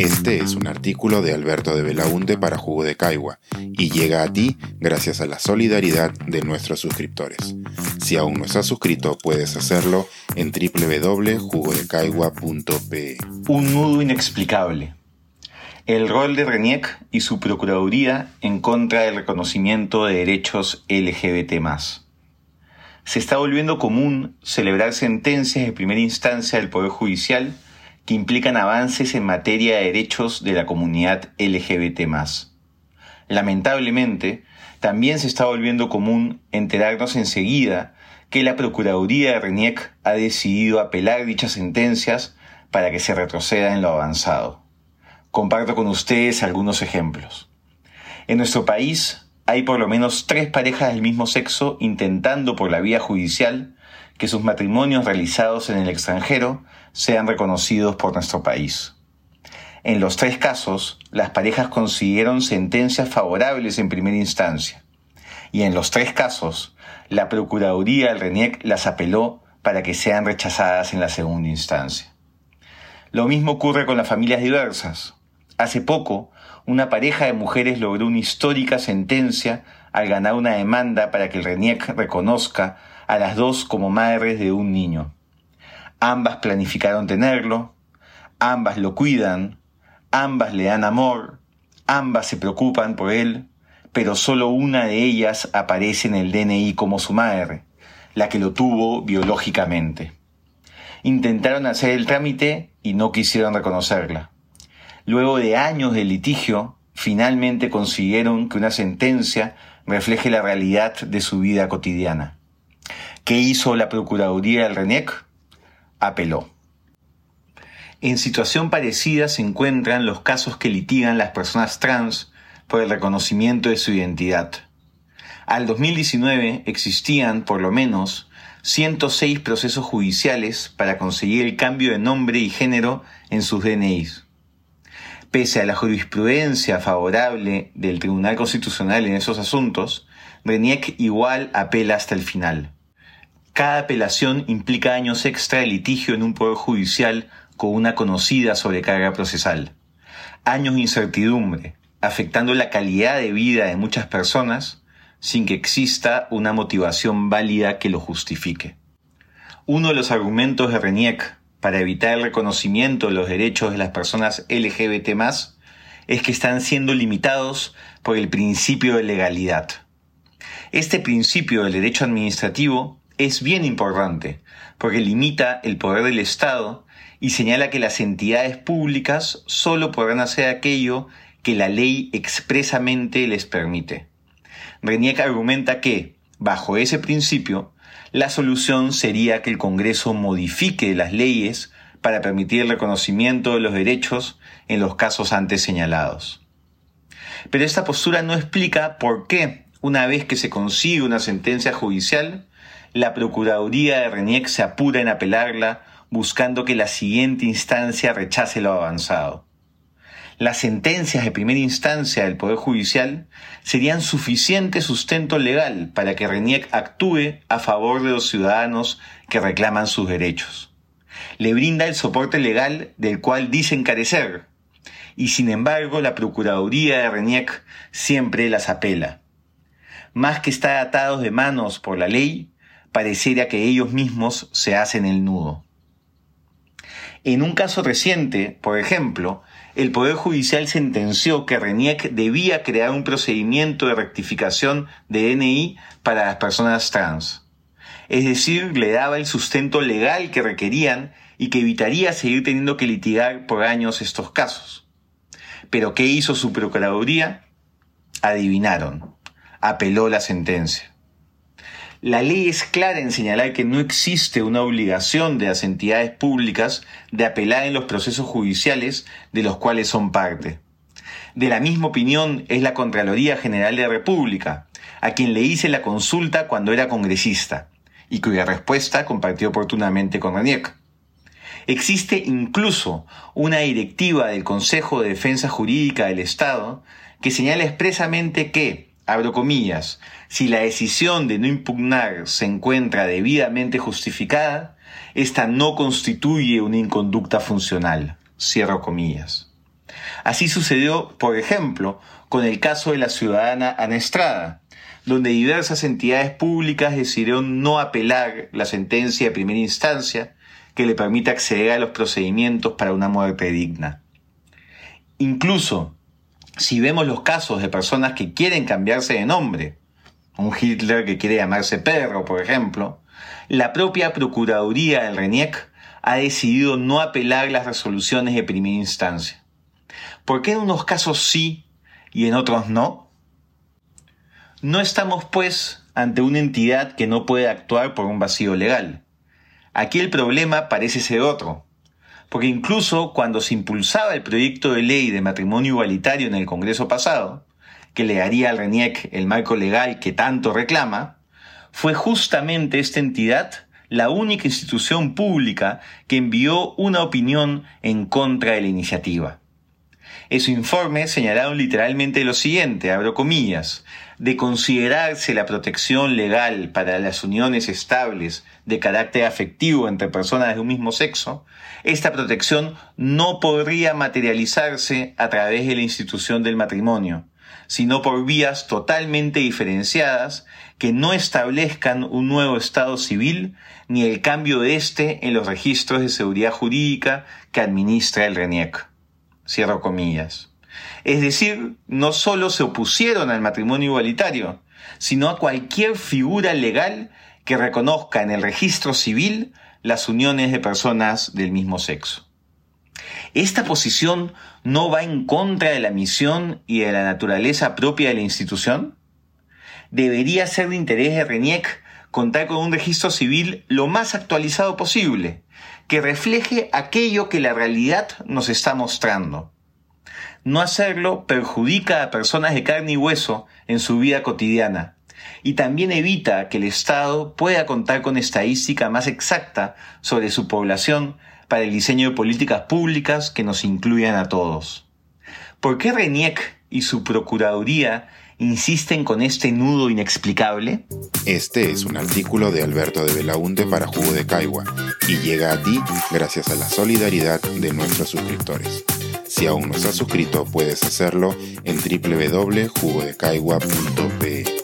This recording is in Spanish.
Este es un artículo de Alberto de Belaunte para Jugo de Caigua y llega a ti gracias a la solidaridad de nuestros suscriptores. Si aún no estás suscrito, puedes hacerlo en www.jugodecaigua.pe. Un nudo inexplicable. El rol de Reniec y su Procuraduría en contra del reconocimiento de derechos LGBT se está volviendo común celebrar sentencias de primera instancia del Poder Judicial que implican avances en materia de derechos de la comunidad LGBT. Lamentablemente, también se está volviendo común enterarnos enseguida que la Procuraduría de RENIEC ha decidido apelar dichas sentencias para que se retroceda en lo avanzado. Comparto con ustedes algunos ejemplos. En nuestro país, hay por lo menos tres parejas del mismo sexo intentando por la vía judicial que sus matrimonios realizados en el extranjero sean reconocidos por nuestro país. En los tres casos, las parejas consiguieron sentencias favorables en primera instancia, y en los tres casos, la Procuraduría del RENIEC las apeló para que sean rechazadas en la segunda instancia. Lo mismo ocurre con las familias diversas. Hace poco, una pareja de mujeres logró una histórica sentencia al ganar una demanda para que el RENIEC reconozca a las dos como madres de un niño. Ambas planificaron tenerlo, ambas lo cuidan, ambas le dan amor, ambas se preocupan por él, pero solo una de ellas aparece en el DNI como su madre, la que lo tuvo biológicamente. Intentaron hacer el trámite y no quisieron reconocerla. Luego de años de litigio, finalmente consiguieron que una sentencia refleje la realidad de su vida cotidiana. ¿Qué hizo la Procuraduría del RENEC? Apeló. En situación parecida se encuentran los casos que litigan las personas trans por el reconocimiento de su identidad. Al 2019 existían, por lo menos, 106 procesos judiciales para conseguir el cambio de nombre y género en sus DNIs. Pese a la jurisprudencia favorable del Tribunal Constitucional en esos asuntos, Reniec igual apela hasta el final. Cada apelación implica años extra de litigio en un poder judicial con una conocida sobrecarga procesal. Años de incertidumbre, afectando la calidad de vida de muchas personas sin que exista una motivación válida que lo justifique. Uno de los argumentos de Reniec para evitar el reconocimiento de los derechos de las personas LGBT es que están siendo limitados por el principio de legalidad. Este principio del derecho administrativo es bien importante porque limita el poder del Estado y señala que las entidades públicas solo podrán hacer aquello que la ley expresamente les permite. Reniec argumenta que, bajo ese principio, la solución sería que el Congreso modifique las leyes para permitir el reconocimiento de los derechos en los casos antes señalados. Pero esta postura no explica por qué, una vez que se consigue una sentencia judicial, la Procuraduría de Reniec se apura en apelarla buscando que la siguiente instancia rechace lo avanzado las sentencias de primera instancia del Poder Judicial serían suficiente sustento legal para que RENIEC actúe a favor de los ciudadanos que reclaman sus derechos. Le brinda el soporte legal del cual dicen carecer, y sin embargo la Procuraduría de RENIEC siempre las apela. Más que estar atados de manos por la ley, pareciera que ellos mismos se hacen el nudo. En un caso reciente, por ejemplo, el Poder Judicial sentenció que RENIEC debía crear un procedimiento de rectificación de DNI para las personas trans. Es decir, le daba el sustento legal que requerían y que evitaría seguir teniendo que litigar por años estos casos. Pero ¿qué hizo su Procuraduría? Adivinaron. Apeló la sentencia. La ley es clara en señalar que no existe una obligación de las entidades públicas de apelar en los procesos judiciales de los cuales son parte. De la misma opinión es la Contraloría General de la República, a quien le hice la consulta cuando era congresista, y cuya respuesta compartió oportunamente con RANIEC. Existe incluso una directiva del Consejo de Defensa Jurídica del Estado que señala expresamente que, abro comillas, si la decisión de no impugnar se encuentra debidamente justificada, esta no constituye una inconducta funcional, cierro comillas. Así sucedió, por ejemplo, con el caso de la ciudadana Ana Estrada, donde diversas entidades públicas decidieron no apelar la sentencia de primera instancia que le permite acceder a los procedimientos para una muerte digna. Incluso, si vemos los casos de personas que quieren cambiarse de nombre, un Hitler que quiere llamarse perro, por ejemplo, la propia Procuraduría del RENIEC ha decidido no apelar las resoluciones de primera instancia. ¿Por qué en unos casos sí y en otros no? No estamos, pues, ante una entidad que no puede actuar por un vacío legal. Aquí el problema parece ser otro, porque incluso cuando se impulsaba el proyecto de ley de matrimonio igualitario en el Congreso pasado, que le daría al RENIEC el marco legal que tanto reclama, fue justamente esta entidad la única institución pública que envió una opinión en contra de la iniciativa. En su informe señalaron literalmente lo siguiente, abro comillas, de considerarse la protección legal para las uniones estables de carácter afectivo entre personas de un mismo sexo, esta protección no podría materializarse a través de la institución del matrimonio, sino por vías totalmente diferenciadas que no establezcan un nuevo Estado civil ni el cambio de éste en los registros de seguridad jurídica que administra el RENIEC. Cierro comillas. Es decir, no solo se opusieron al matrimonio igualitario, sino a cualquier figura legal que reconozca en el registro civil las uniones de personas del mismo sexo. Esta posición no va en contra de la misión y de la naturaleza propia de la institución? Debería ser de interés de RENIEC contar con un registro civil lo más actualizado posible, que refleje aquello que la realidad nos está mostrando. No hacerlo perjudica a personas de carne y hueso en su vida cotidiana y también evita que el Estado pueda contar con estadística más exacta sobre su población para el diseño de políticas públicas que nos incluyan a todos. ¿Por qué RENIEC y su Procuraduría insisten con este nudo inexplicable? Este es un artículo de Alberto de Belaunte para Jugo de Caigua y llega a ti gracias a la solidaridad de nuestros suscriptores. Si aún no estás suscrito, puedes hacerlo en www.jugodecaigua.pe.